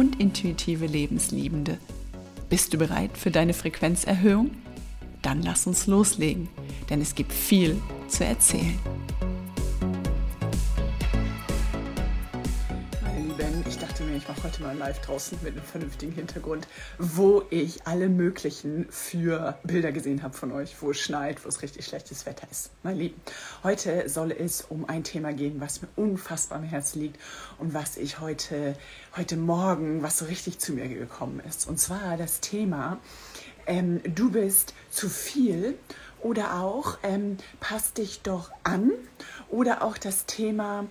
und intuitive Lebensliebende. Bist du bereit für deine Frequenzerhöhung? Dann lass uns loslegen, denn es gibt viel zu erzählen. Heute mal live draußen mit einem vernünftigen Hintergrund, wo ich alle möglichen für Bilder gesehen habe von euch, wo es schneit, wo es richtig schlechtes Wetter ist. Mein Lieben, heute soll es um ein Thema gehen, was mir unfassbar am Herzen liegt und was ich heute, heute Morgen, was so richtig zu mir gekommen ist. Und zwar das Thema, ähm, du bist zu viel oder auch ähm, passt dich doch an oder auch das Thema,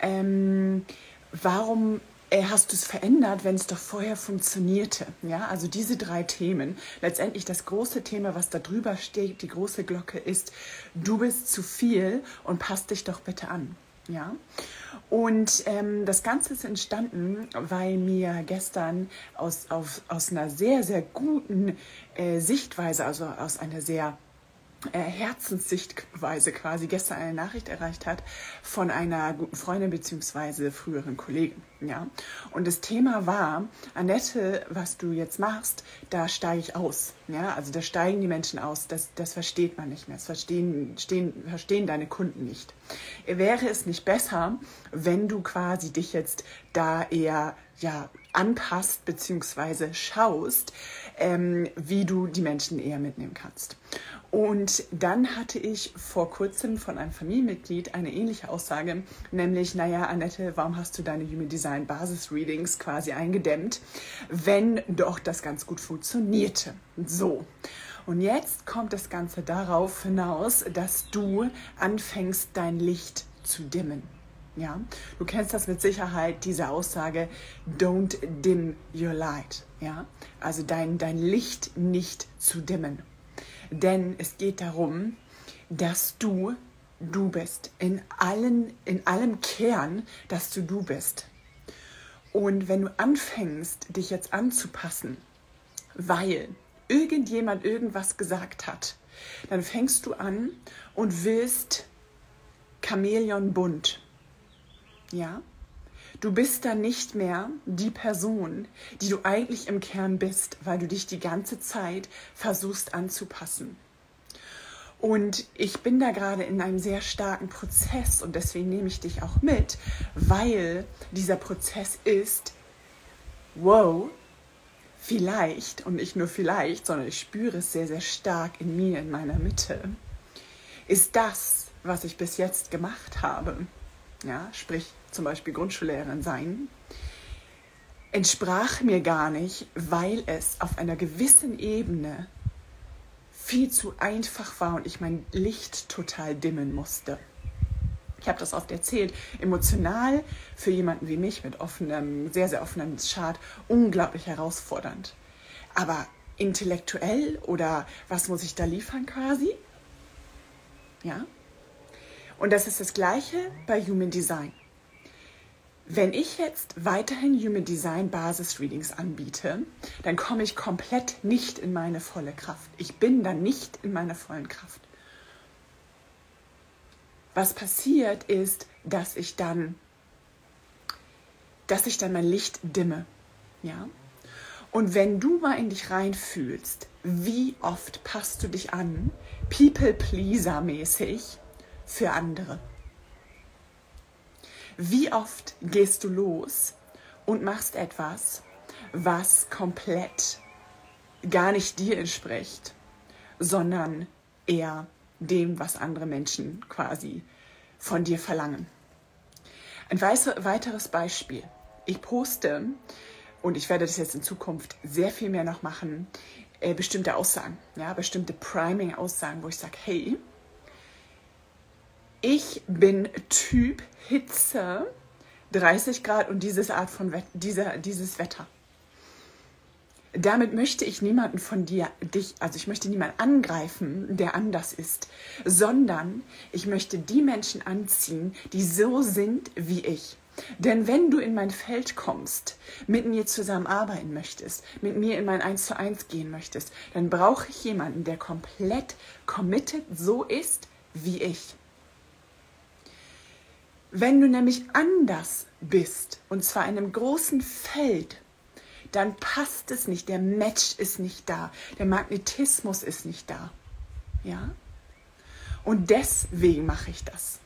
ähm, warum hast du es verändert, wenn es doch vorher funktionierte? Ja, also diese drei Themen. Letztendlich das große Thema, was da drüber steht, die große Glocke ist, du bist zu viel und passt dich doch bitte an. Ja, und ähm, das Ganze ist entstanden, weil mir gestern aus, auf, aus einer sehr, sehr guten äh, Sichtweise, also aus einer sehr äh, Herzenssichtweise quasi gestern eine Nachricht erreicht hat von einer guten Freundin bzw. früheren Kollegin. Ja? Und das Thema war, Annette, was du jetzt machst, da steige ich aus. Ja? Also da steigen die Menschen aus, das, das versteht man nicht mehr, das verstehen, stehen, verstehen deine Kunden nicht. Wäre es nicht besser, wenn du quasi dich jetzt da eher ja, anpasst bzw. schaust, ähm, wie du die Menschen eher mitnehmen kannst. Und dann hatte ich vor kurzem von einem Familienmitglied eine ähnliche Aussage, nämlich, naja, Annette, warum hast du deine Human Design Basis Readings quasi eingedämmt, wenn doch das ganz gut funktionierte? So. Und jetzt kommt das Ganze darauf hinaus, dass du anfängst, dein Licht zu dimmen. Ja, du kennst das mit Sicherheit, diese Aussage, don't dim your light. Ja, also dein, dein Licht nicht zu dimmen. Denn es geht darum, dass du du bist. In, allen, in allem Kern, dass du du bist. Und wenn du anfängst, dich jetzt anzupassen, weil irgendjemand irgendwas gesagt hat, dann fängst du an und willst Chamäleon bunt. Ja? Du bist dann nicht mehr die Person, die du eigentlich im Kern bist, weil du dich die ganze Zeit versuchst anzupassen. Und ich bin da gerade in einem sehr starken Prozess und deswegen nehme ich dich auch mit, weil dieser Prozess ist, wow, vielleicht und nicht nur vielleicht, sondern ich spüre es sehr, sehr stark in mir, in meiner Mitte, ist das, was ich bis jetzt gemacht habe, ja, sprich zum Beispiel Grundschullehrerin sein, entsprach mir gar nicht, weil es auf einer gewissen Ebene viel zu einfach war und ich mein Licht total dimmen musste. Ich habe das oft erzählt, emotional für jemanden wie mich mit offenem, sehr, sehr offenem Chart unglaublich herausfordernd. Aber intellektuell oder was muss ich da liefern quasi? Ja? Und das ist das Gleiche bei Human Design. Wenn ich jetzt weiterhin Human Design Basis Readings anbiete, dann komme ich komplett nicht in meine volle Kraft. Ich bin dann nicht in meiner vollen Kraft. Was passiert ist, dass ich dann, dass ich dann mein Licht dimme, ja. Und wenn du mal in dich reinfühlst, wie oft passt du dich an, People Pleaser mäßig für andere? Wie oft gehst du los und machst etwas, was komplett gar nicht dir entspricht, sondern eher dem, was andere Menschen quasi von dir verlangen. Ein weiteres Beispiel. Ich poste, und ich werde das jetzt in Zukunft sehr viel mehr noch machen, äh, bestimmte Aussagen, ja, bestimmte Priming-Aussagen, wo ich sage, hey, ich bin Typ Hitze, 30 Grad und dieses Art von Wet dieser, dieses Wetter. damit möchte ich niemanden von dir, dich, also ich möchte niemanden angreifen, der anders ist, sondern ich möchte die Menschen anziehen, die so sind wie ich. Denn wenn du in mein Feld kommst, mit mir zusammenarbeiten möchtest, mit mir in mein Eins zu eins gehen möchtest, dann brauche ich jemanden, der komplett committed so ist wie ich. Wenn du nämlich anders bist, und zwar in einem großen Feld, dann passt es nicht, der Match ist nicht da, der Magnetismus ist nicht da. Ja? Und deswegen mache ich das.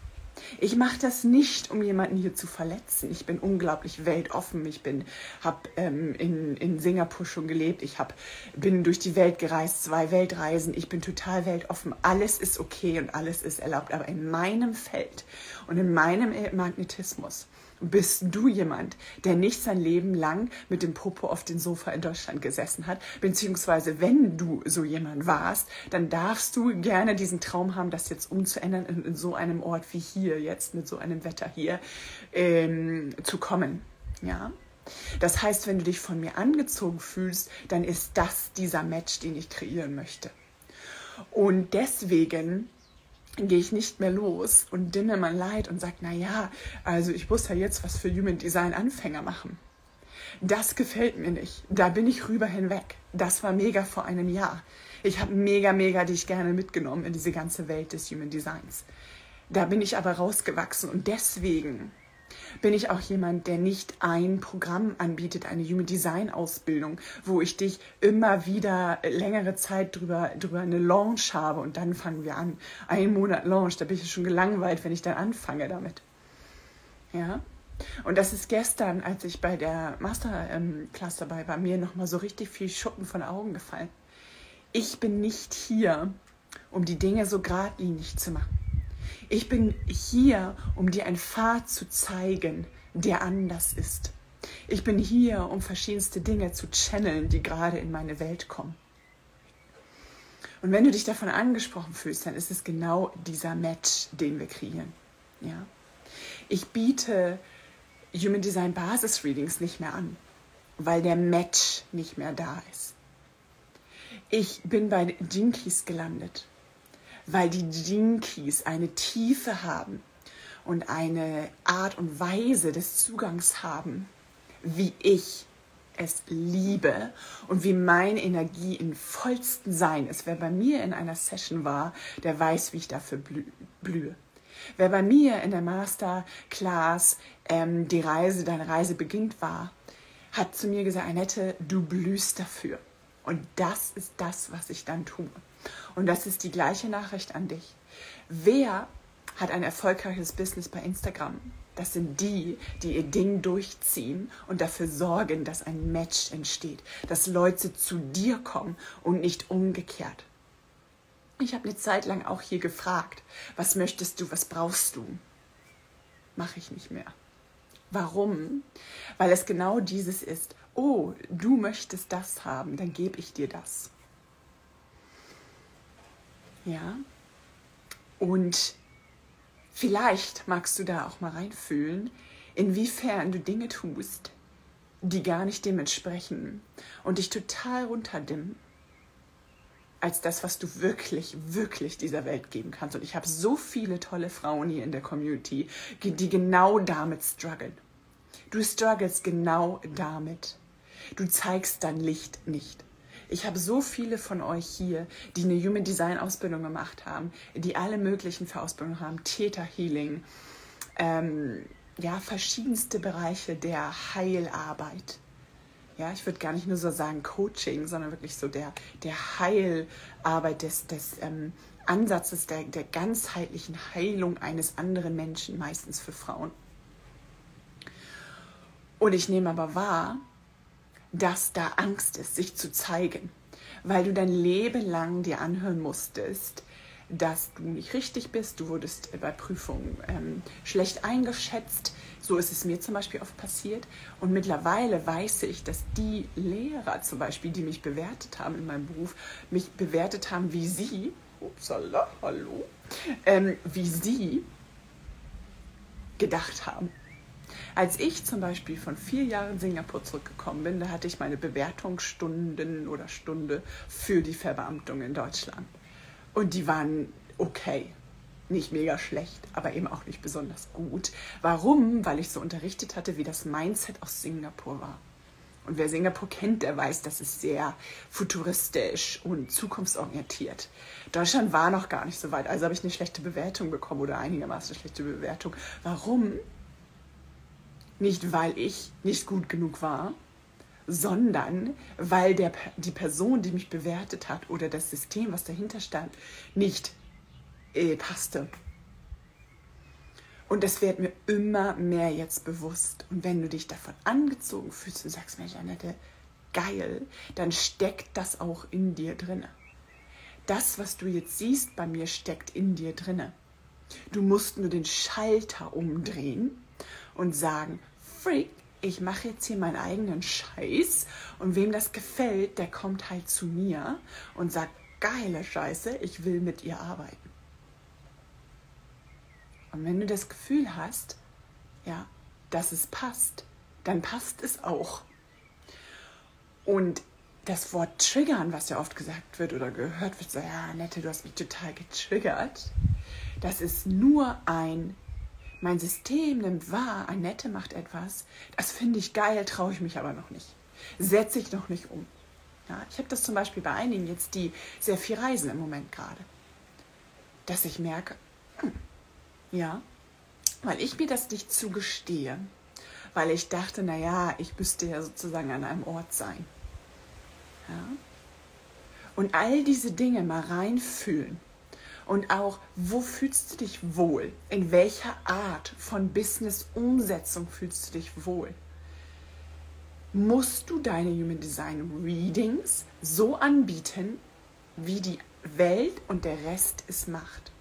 Ich mache das nicht, um jemanden hier zu verletzen. Ich bin unglaublich weltoffen. Ich bin, habe ähm, in, in Singapur schon gelebt. Ich hab, bin durch die Welt gereist, zwei Weltreisen. Ich bin total weltoffen. Alles ist okay und alles ist erlaubt. Aber in meinem Feld und in meinem Magnetismus bist du jemand, der nicht sein Leben lang mit dem Popo auf dem Sofa in Deutschland gesessen hat? Beziehungsweise, wenn du so jemand warst, dann darfst du gerne diesen Traum haben, das jetzt umzuändern in, in so einem Ort wie hier, jetzt mit so einem Wetter hier, ähm, zu kommen. Ja? Das heißt, wenn du dich von mir angezogen fühlst, dann ist das dieser Match, den ich kreieren möchte. Und deswegen gehe ich nicht mehr los und dimme mein Leid und sage, na ja, also ich muss ja jetzt was für Human Design Anfänger machen. Das gefällt mir nicht. Da bin ich rüber hinweg. Das war mega vor einem Jahr. Ich habe mega, mega dich gerne mitgenommen in diese ganze Welt des Human Designs. Da bin ich aber rausgewachsen und deswegen bin ich auch jemand, der nicht ein Programm anbietet, eine Human Design Ausbildung, wo ich dich immer wieder längere Zeit drüber, drüber eine Launch habe und dann fangen wir an. Ein Monat Launch, da bin ich schon gelangweilt, wenn ich dann anfange damit. Ja? Und das ist gestern, als ich bei der Masterclass dabei war, mir nochmal so richtig viel Schuppen von Augen gefallen. Ich bin nicht hier, um die Dinge so geradlinig zu machen. Ich bin hier, um dir einen Pfad zu zeigen, der anders ist. Ich bin hier, um verschiedenste Dinge zu channeln, die gerade in meine Welt kommen. Und wenn du dich davon angesprochen fühlst, dann ist es genau dieser Match, den wir kreieren. Ja? Ich biete Human Design Basis Readings nicht mehr an, weil der Match nicht mehr da ist. Ich bin bei Jinkies gelandet, weil die Jinkies eine Tiefe haben und eine Art und Weise des Zugangs haben, wie ich es liebe und wie meine Energie in vollsten Sein ist. Wer bei mir in einer Session war, der weiß, wie ich dafür blühe. Wer bei mir in der Masterclass ähm, die Reise, deine Reise beginnt war, hat zu mir gesagt, Annette, du blühst dafür. Und das ist das, was ich dann tue. Und das ist die gleiche Nachricht an dich. Wer hat ein erfolgreiches Business bei Instagram? Das sind die, die ihr Ding durchziehen und dafür sorgen, dass ein Match entsteht, dass Leute zu dir kommen und nicht umgekehrt. Ich habe eine Zeit lang auch hier gefragt, was möchtest du, was brauchst du? Mache ich nicht mehr. Warum? Weil es genau dieses ist. Oh, du möchtest das haben, dann gebe ich dir das. Ja? Und vielleicht magst du da auch mal reinfühlen, inwiefern du Dinge tust, die gar nicht dem entsprechen und dich total runterdimmen als das, was du wirklich, wirklich dieser Welt geben kannst. Und ich habe so viele tolle Frauen hier in der Community, die genau damit strugglen. Du struggles genau damit. Du zeigst dein Licht nicht. Ich habe so viele von euch hier, die eine Human Design Ausbildung gemacht haben, die alle möglichen für Ausbildungen haben, Theta Healing, ähm, ja, verschiedenste Bereiche der Heilarbeit. Ja, ich würde gar nicht nur so sagen Coaching, sondern wirklich so der, der Heilarbeit des, des ähm, Ansatzes der, der ganzheitlichen Heilung eines anderen Menschen, meistens für Frauen. Und ich nehme aber wahr, dass da Angst ist, sich zu zeigen, weil du dein Leben lang dir anhören musstest, dass du nicht richtig bist, du wurdest bei Prüfungen ähm, schlecht eingeschätzt. So ist es mir zum Beispiel oft passiert. Und mittlerweile weiß ich, dass die Lehrer zum Beispiel, die mich bewertet haben in meinem Beruf, mich bewertet haben, wie sie, upsala, hallo, ähm, wie sie gedacht haben. Als ich zum Beispiel von vier Jahren Singapur zurückgekommen bin, da hatte ich meine Bewertungsstunden oder Stunde für die Verbeamtung in Deutschland. Und die waren okay. Nicht mega schlecht, aber eben auch nicht besonders gut. Warum? Weil ich so unterrichtet hatte, wie das Mindset aus Singapur war. Und wer Singapur kennt, der weiß, das ist sehr futuristisch und zukunftsorientiert. Deutschland war noch gar nicht so weit, also habe ich eine schlechte Bewertung bekommen oder einigermaßen schlechte Bewertung. Warum? Nicht, weil ich nicht gut genug war, sondern weil der, die Person, die mich bewertet hat oder das System, was dahinter stand, nicht äh, passte. Und das wird mir immer mehr jetzt bewusst. Und wenn du dich davon angezogen fühlst und sagst, Mensch, Annette, geil, dann steckt das auch in dir drinne. Das, was du jetzt siehst bei mir, steckt in dir drinne. Du musst nur den Schalter umdrehen und sagen, Freak, ich mache jetzt hier meinen eigenen Scheiß und wem das gefällt, der kommt halt zu mir und sagt, geile Scheiße, ich will mit ihr arbeiten. Und wenn du das Gefühl hast, ja, dass es passt, dann passt es auch. Und das Wort triggern, was ja oft gesagt wird oder gehört wird, so, ja, Annette, du hast mich total getriggert, das ist nur ein, mein System nimmt wahr, Annette macht etwas, das finde ich geil, traue ich mich aber noch nicht. Setze ich noch nicht um. Ja, ich habe das zum Beispiel bei einigen jetzt, die sehr viel reisen im Moment gerade, dass ich merke, hm, ja, weil ich mir das nicht zugestehe, weil ich dachte, naja, ich müsste ja sozusagen an einem Ort sein. Ja? Und all diese Dinge mal reinfühlen. Und auch, wo fühlst du dich wohl? In welcher Art von Business-Umsetzung fühlst du dich wohl? Musst du deine Human Design Readings so anbieten, wie die Welt und der Rest es macht?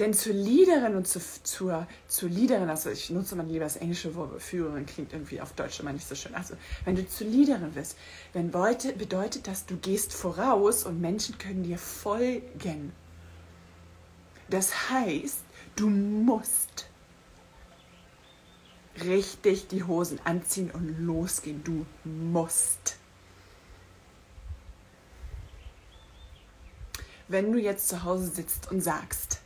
Denn zur Leaderin und zu, zur, zur Leaderin, also ich nutze mal lieber das englische Wort Führerin, klingt irgendwie auf Deutsch immer nicht so schön. Also, wenn du zur Leaderin wirst, wenn Leute, bedeutet das, du gehst voraus und Menschen können dir folgen. Das heißt, du musst richtig die Hosen anziehen und losgehen. Du musst. Wenn du jetzt zu Hause sitzt und sagst,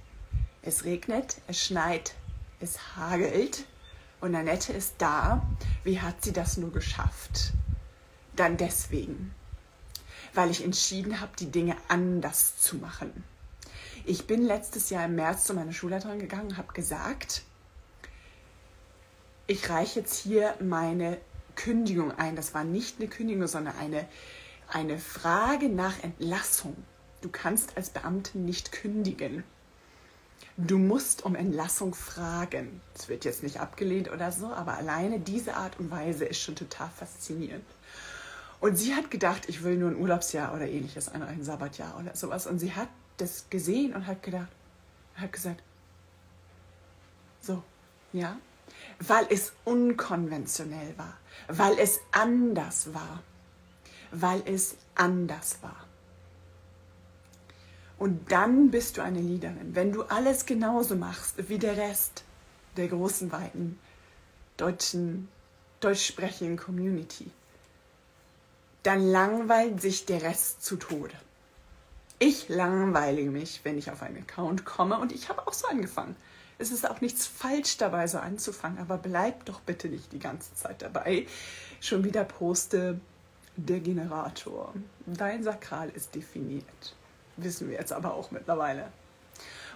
es regnet, es schneit, es hagelt und Annette ist da. Wie hat sie das nur geschafft? Dann deswegen, weil ich entschieden habe, die Dinge anders zu machen. Ich bin letztes Jahr im März zu meiner Schulleiterin gegangen und habe gesagt, ich reiche jetzt hier meine Kündigung ein. Das war nicht eine Kündigung, sondern eine, eine Frage nach Entlassung. Du kannst als Beamte nicht kündigen. Du musst um Entlassung fragen. Es wird jetzt nicht abgelehnt oder so, aber alleine diese Art und Weise ist schon total faszinierend. Und sie hat gedacht, ich will nur ein Urlaubsjahr oder ähnliches, ein, Sabbatjahr oder sowas. Und sie hat das gesehen und hat gedacht, hat gesagt, so, ja, weil es unkonventionell war, weil es anders war, weil es anders war. Und dann bist du eine Leaderin. Wenn du alles genauso machst wie der Rest der großen, weiten deutschen, deutschsprachigen Community, dann langweilt sich der Rest zu Tode. Ich langweile mich, wenn ich auf einen Account komme und ich habe auch so angefangen. Es ist auch nichts falsch dabei, so anzufangen, aber bleib doch bitte nicht die ganze Zeit dabei. Schon wieder poste der Generator. Dein Sakral ist definiert. Wissen wir jetzt aber auch mittlerweile.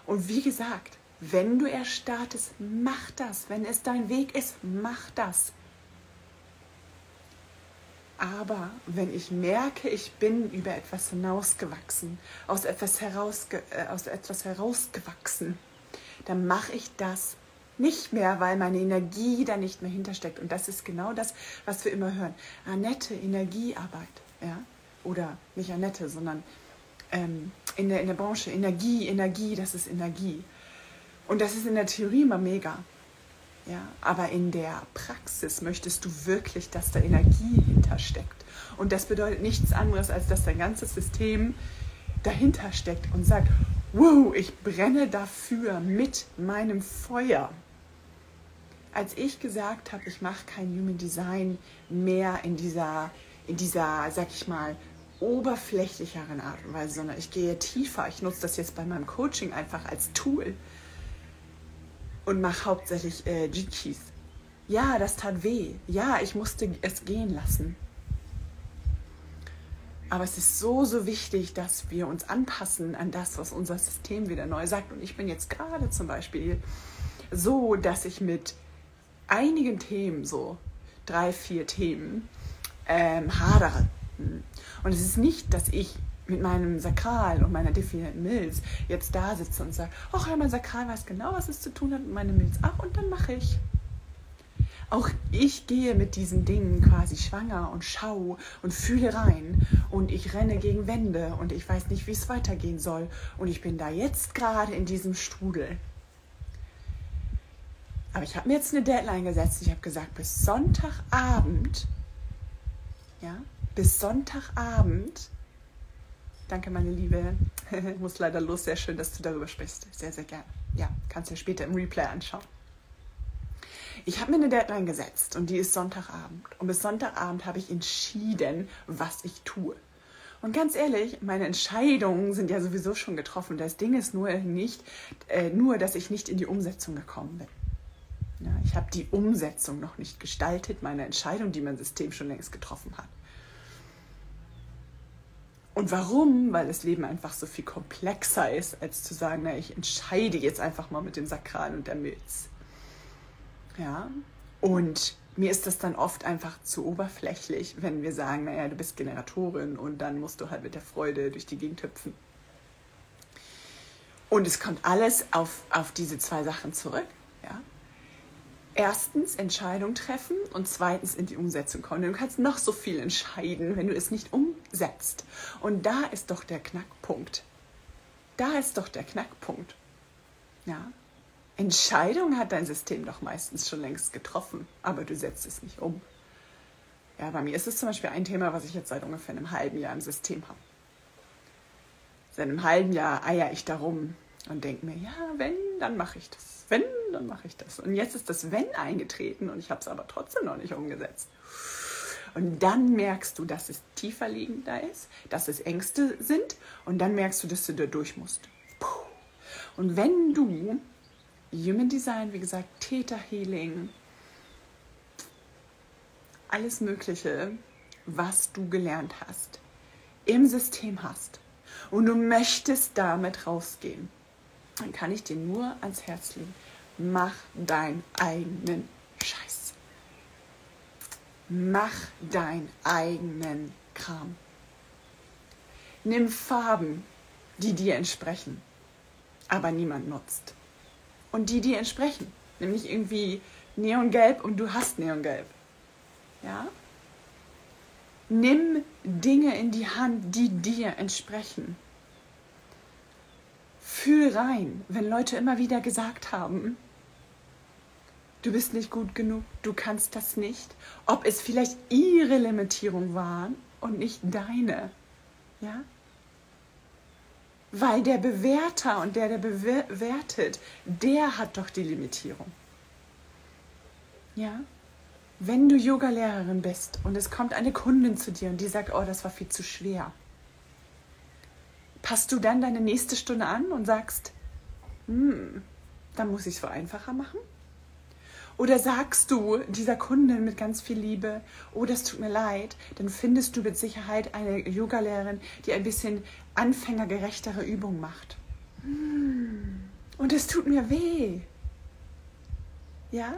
Und wie gesagt, wenn du erstartest, mach das. Wenn es dein Weg ist, mach das. Aber wenn ich merke, ich bin über etwas hinausgewachsen, aus etwas, herausge äh, aus etwas herausgewachsen, dann mache ich das nicht mehr, weil meine Energie da nicht mehr hintersteckt. Und das ist genau das, was wir immer hören. Annette, Energiearbeit. Ja? Oder nicht Annette, sondern ähm, in, der, in der Branche. Energie, Energie, das ist Energie. Und das ist in der Theorie immer mega. Ja, aber in der Praxis möchtest du wirklich, dass da Energie hintersteckt. Und das bedeutet nichts anderes, als dass dein ganzes System dahinter steckt und sagt, wow, ich brenne dafür mit meinem Feuer. als ich gesagt habe, ich mache kein Human Design mehr in dieser, in dieser, sag ich mal, oberflächlicheren Art und Weise, sondern ich gehe tiefer. Ich nutze das jetzt bei meinem Coaching einfach als Tool und mache hauptsächlich äh, G-Keys. Ja, das tat weh. Ja, ich musste es gehen lassen. Aber es ist so, so wichtig, dass wir uns anpassen an das, was unser System wieder neu sagt. Und ich bin jetzt gerade zum Beispiel so, dass ich mit einigen Themen, so drei, vier Themen, ähm, hadere. Und es ist nicht, dass ich mit meinem Sakral und meiner definierten Milz jetzt da sitze und sage, ach ja, mein Sakral weiß genau, was es zu tun hat und meine Milz auch und dann mache ich. Auch ich gehe mit diesen Dingen quasi schwanger und schau und fühle rein und ich renne gegen Wände und ich weiß nicht, wie es weitergehen soll und ich bin da jetzt gerade in diesem Strudel. Aber ich habe mir jetzt eine Deadline gesetzt. Ich habe gesagt, bis Sonntagabend, ja, bis Sonntagabend, danke meine Liebe, muss leider los, sehr schön, dass du darüber sprichst. Sehr, sehr gerne. Ja, kannst du ja später im Replay anschauen. Ich habe mir eine Deadline gesetzt und die ist Sonntagabend. Und bis Sonntagabend habe ich entschieden, was ich tue. Und ganz ehrlich, meine Entscheidungen sind ja sowieso schon getroffen. Das Ding ist nur nicht, äh, nur, dass ich nicht in die Umsetzung gekommen bin. Ja, ich habe die Umsetzung noch nicht gestaltet, meine Entscheidung, die mein System schon längst getroffen hat. Und warum? Weil das Leben einfach so viel komplexer ist, als zu sagen, na, ich entscheide jetzt einfach mal mit dem Sakral und der Milz. Ja. Und mir ist das dann oft einfach zu oberflächlich, wenn wir sagen, naja, du bist Generatorin und dann musst du halt mit der Freude durch die Gegend hüpfen. Und es kommt alles auf, auf diese zwei Sachen zurück. Ja? Erstens Entscheidung treffen und zweitens in die Umsetzung kommen. Du kannst noch so viel entscheiden, wenn du es nicht umsetzt. Und da ist doch der Knackpunkt. Da ist doch der Knackpunkt. Ja? Entscheidung hat dein System doch meistens schon längst getroffen, aber du setzt es nicht um. Ja, bei mir ist es zum Beispiel ein Thema, was ich jetzt seit ungefähr einem halben Jahr im System habe. Seit einem halben Jahr eier ich darum und denke mir, ja, wenn, dann mache ich das. Wenn, dann mache ich das. Und jetzt ist das Wenn eingetreten und ich habe es aber trotzdem noch nicht umgesetzt. Und dann merkst du, dass es tiefer liegender ist, dass es Ängste sind und dann merkst du, dass du da durch musst. Und wenn du Human Design, wie gesagt, Theta Healing, alles Mögliche, was du gelernt hast, im System hast und du möchtest damit rausgehen, dann kann ich dir nur ans Herz legen, mach deinen eigenen Scheiß. Mach deinen eigenen Kram. Nimm Farben, die dir entsprechen, aber niemand nutzt und die, die entsprechen. Nämlich irgendwie Neongelb und du hast Neongelb. Ja? Nimm Dinge in die Hand, die dir entsprechen. Fühl rein, wenn Leute immer wieder gesagt haben, du bist nicht gut genug, du kannst das nicht, ob es vielleicht ihre Limitierung waren und nicht deine. Ja? Weil der Bewerter und der, der bewertet, der hat doch die Limitierung. Ja? Wenn du Yogalehrerin bist und es kommt eine Kundin zu dir und die sagt, oh, das war viel zu schwer, passt du dann deine nächste Stunde an und sagst, hm, dann muss ich es wohl einfacher machen? Oder sagst du dieser Kundin mit ganz viel Liebe, oh, das tut mir leid, dann findest du mit Sicherheit eine Yogalehrerin, die ein bisschen anfängergerechtere Übungen macht. Hm. Und es tut mir weh. Ja?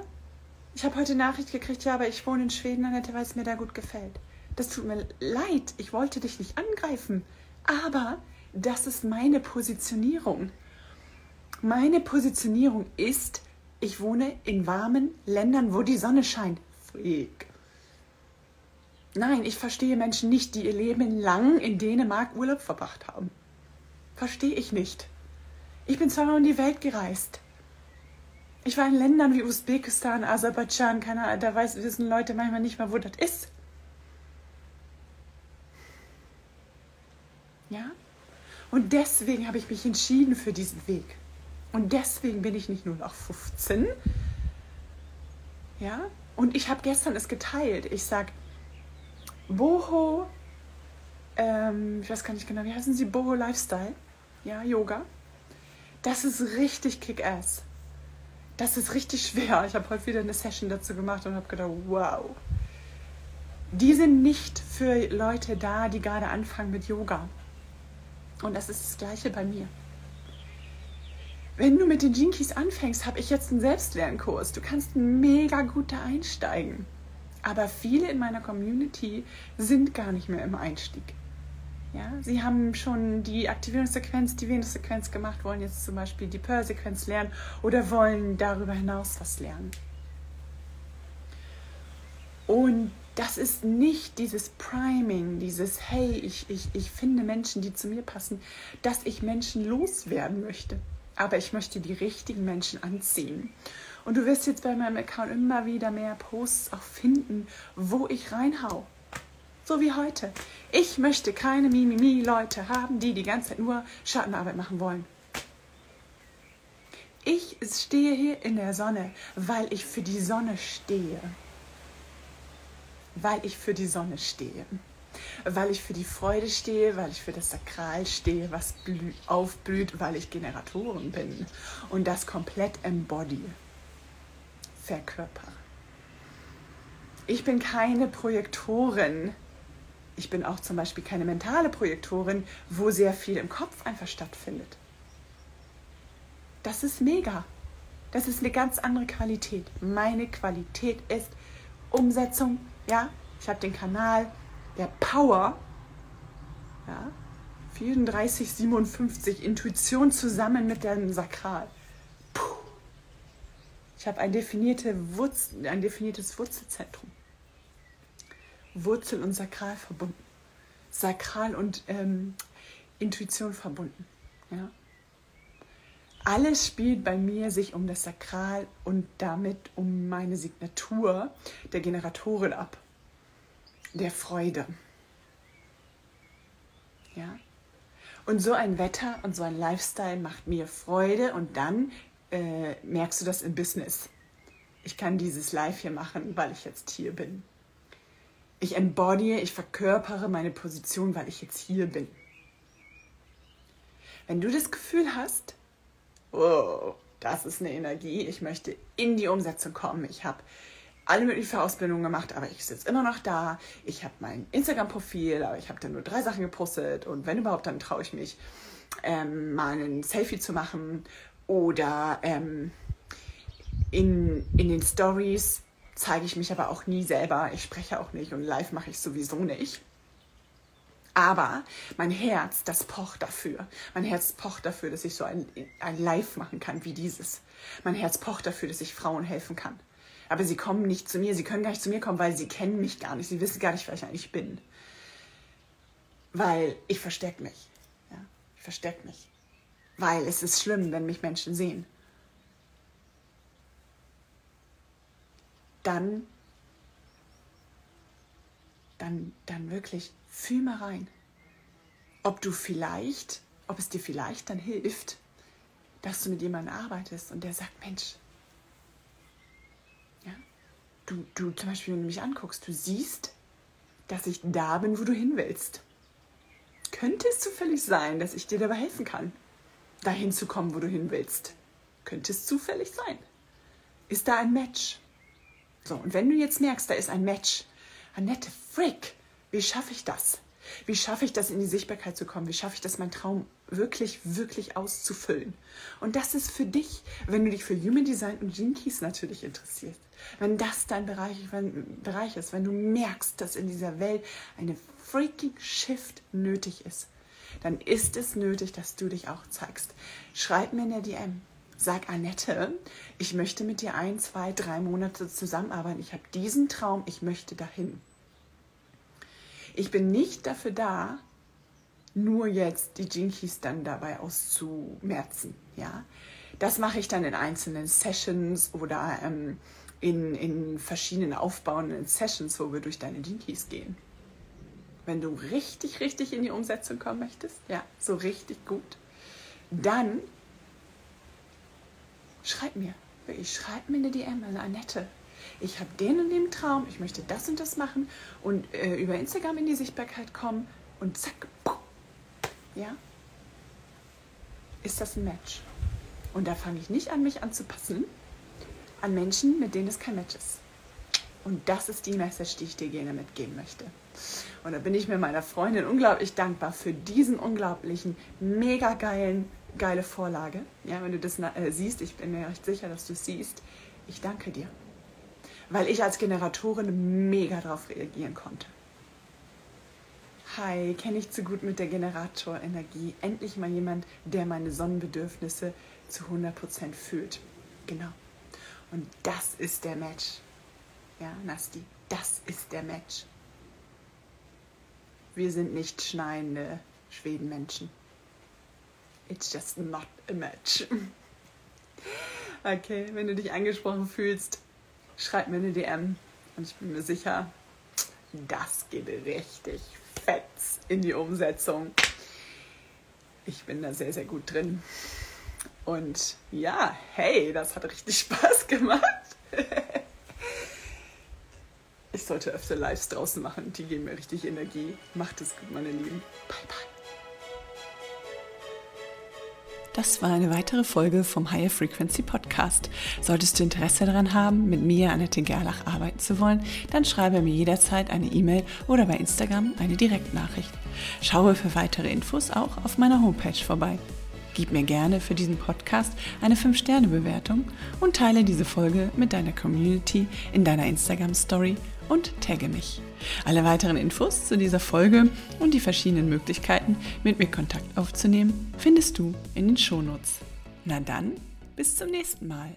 Ich habe heute Nachricht gekriegt, ja, aber ich wohne in Schweden, Annette, weil es mir da gut gefällt. Das tut mir leid. Ich wollte dich nicht angreifen. Aber das ist meine Positionierung. Meine Positionierung ist, ich wohne in warmen Ländern, wo die Sonne scheint. Freak. Nein, ich verstehe Menschen nicht, die ihr Leben lang in Dänemark Urlaub verbracht haben. Verstehe ich nicht. Ich bin zweimal um die Welt gereist. Ich war in Ländern wie Usbekistan, Aserbaidschan, keine Ahnung, da weiß, wissen Leute manchmal nicht mal, wo das ist. Ja? Und deswegen habe ich mich entschieden für diesen Weg. Und deswegen bin ich nicht nur nach 15, Ja? Und ich habe gestern es geteilt. Ich sag, Boho, ähm, ich weiß gar nicht genau, wie heißen sie? Boho Lifestyle. Ja, Yoga. Das ist richtig kick-ass. Das ist richtig schwer. Ich habe heute wieder eine Session dazu gemacht und habe gedacht, wow. Die sind nicht für Leute da, die gerade anfangen mit Yoga. Und das ist das Gleiche bei mir. Wenn du mit den Jinkies anfängst, habe ich jetzt einen Selbstlernkurs. Du kannst mega gut da einsteigen. Aber viele in meiner Community sind gar nicht mehr im Einstieg. Ja, sie haben schon die Aktivierungssequenz, die Venus-Sequenz gemacht, wollen jetzt zum Beispiel die Pearl-Sequenz lernen oder wollen darüber hinaus was lernen. Und das ist nicht dieses Priming, dieses Hey, ich, ich, ich finde Menschen, die zu mir passen, dass ich Menschen loswerden möchte. Aber ich möchte die richtigen Menschen anziehen. Und du wirst jetzt bei meinem Account immer wieder mehr Posts auch finden, wo ich reinhau. So wie heute. Ich möchte keine Mimimi-Leute haben, die die ganze Zeit nur Schattenarbeit machen wollen. Ich stehe hier in der Sonne, weil ich für die Sonne stehe. Weil ich für die Sonne stehe. Weil ich für die Freude stehe, weil ich für das Sakral stehe, was aufblüht, weil ich Generatorin bin und das komplett embody, verkörper. Ich bin keine Projektorin, ich bin auch zum Beispiel keine mentale Projektorin, wo sehr viel im Kopf einfach stattfindet. Das ist mega. Das ist eine ganz andere Qualität. Meine Qualität ist Umsetzung. Ja, ich habe den Kanal der Power. Ja, 34, 57 Intuition zusammen mit dem Sakral. Puh. Ich habe ein, definierte ein definiertes Wurzelzentrum. Wurzel und Sakral verbunden. Sakral und ähm, Intuition verbunden. Ja? Alles spielt bei mir sich um das Sakral und damit um meine Signatur der Generatorin ab. Der Freude. Ja? Und so ein Wetter und so ein Lifestyle macht mir Freude und dann äh, merkst du das im Business. Ich kann dieses Live hier machen, weil ich jetzt hier bin. Ich embodye, ich verkörpere meine Position, weil ich jetzt hier bin. Wenn du das Gefühl hast, oh, das ist eine Energie, ich möchte in die Umsetzung kommen, ich habe alle möglichen Ausbildungen gemacht, aber ich sitze immer noch da. Ich habe mein Instagram-Profil, aber ich habe da nur drei Sachen gepostet und wenn überhaupt, dann traue ich mich, ähm, mal ein Selfie zu machen oder ähm, in, in den Stories zeige ich mich aber auch nie selber. Ich spreche auch nicht und live mache ich sowieso nicht. Aber mein Herz, das pocht dafür. Mein Herz pocht dafür, dass ich so ein, ein Live machen kann wie dieses. Mein Herz pocht dafür, dass ich Frauen helfen kann. Aber sie kommen nicht zu mir, sie können gar nicht zu mir kommen, weil sie kennen mich gar nicht. Sie wissen gar nicht, wer ich eigentlich bin. Weil ich verstecke mich. Ja? Ich verstecke mich. Weil es ist schlimm, wenn mich Menschen sehen. dann, dann, dann wirklich fühl mal rein, ob du vielleicht, ob es dir vielleicht dann hilft, dass du mit jemandem arbeitest und der sagt, Mensch, du, du zum Beispiel, wenn du mich anguckst, du siehst, dass ich da bin, wo du hin willst. Könnte es zufällig sein, dass ich dir dabei helfen kann, dahin zu kommen, wo du hin willst? Könnte es zufällig sein? Ist da ein Match? So, und wenn du jetzt merkst, da ist ein Match, Annette, Frick, wie schaffe ich das? Wie schaffe ich das, in die Sichtbarkeit zu kommen? Wie schaffe ich das, meinen Traum wirklich, wirklich auszufüllen? Und das ist für dich, wenn du dich für Human Design und Jinkies natürlich interessierst. Wenn das dein Bereich, wenn, Bereich ist, wenn du merkst, dass in dieser Welt eine freaking Shift nötig ist, dann ist es nötig, dass du dich auch zeigst. Schreib mir in der DM sag Annette, ich möchte mit dir ein, zwei, drei Monate zusammenarbeiten. Ich habe diesen Traum, ich möchte dahin. Ich bin nicht dafür da, nur jetzt die Jinkies dann dabei auszumerzen. Ja? Das mache ich dann in einzelnen Sessions oder ähm, in, in verschiedenen aufbauenden Sessions, wo wir durch deine Jinkies gehen. Wenn du richtig, richtig in die Umsetzung kommen möchtest, ja, so richtig gut, dann schreib mir. Wirklich, schreib mir eine DM, eine Annette. ich habe den und den Traum, ich möchte das und das machen und äh, über Instagram in die Sichtbarkeit kommen und zack, ja, ist das ein Match. Und da fange ich nicht an, mich anzupassen an Menschen, mit denen es kein Match ist. Und das ist die Message, die ich dir gerne mitgeben möchte. Und da bin ich mir meiner Freundin unglaublich dankbar für diesen unglaublichen, mega geilen, geile Vorlage. Ja, wenn du das äh, siehst, ich bin mir recht sicher, dass du es siehst. Ich danke dir. Weil ich als Generatorin mega darauf reagieren konnte. Hi, kenne ich zu gut mit der Generatorenergie. Endlich mal jemand, der meine Sonnenbedürfnisse zu 100% fühlt. Genau. Und das ist der Match. Ja, Nasti, das ist der Match. Wir sind nicht schneidende Schwedenmenschen. It's just not a match. Okay, wenn du dich angesprochen fühlst, schreib mir eine DM und ich bin mir sicher, das geht richtig fett in die Umsetzung. Ich bin da sehr, sehr gut drin. Und ja, hey, das hat richtig Spaß gemacht. Ich sollte öfter Lives draußen machen, die geben mir richtig Energie. Macht es gut, meine Lieben. Bye, bye. Das war eine weitere Folge vom Higher Frequency Podcast. Solltest du Interesse daran haben, mit mir, Annette Gerlach, arbeiten zu wollen, dann schreibe mir jederzeit eine E-Mail oder bei Instagram eine Direktnachricht. Schaue für weitere Infos auch auf meiner Homepage vorbei. Gib mir gerne für diesen Podcast eine 5-Sterne-Bewertung und teile diese Folge mit deiner Community in deiner Instagram-Story und tagge mich. Alle weiteren Infos zu dieser Folge und die verschiedenen Möglichkeiten, mit mir Kontakt aufzunehmen, findest du in den Shownotes. Na dann, bis zum nächsten Mal.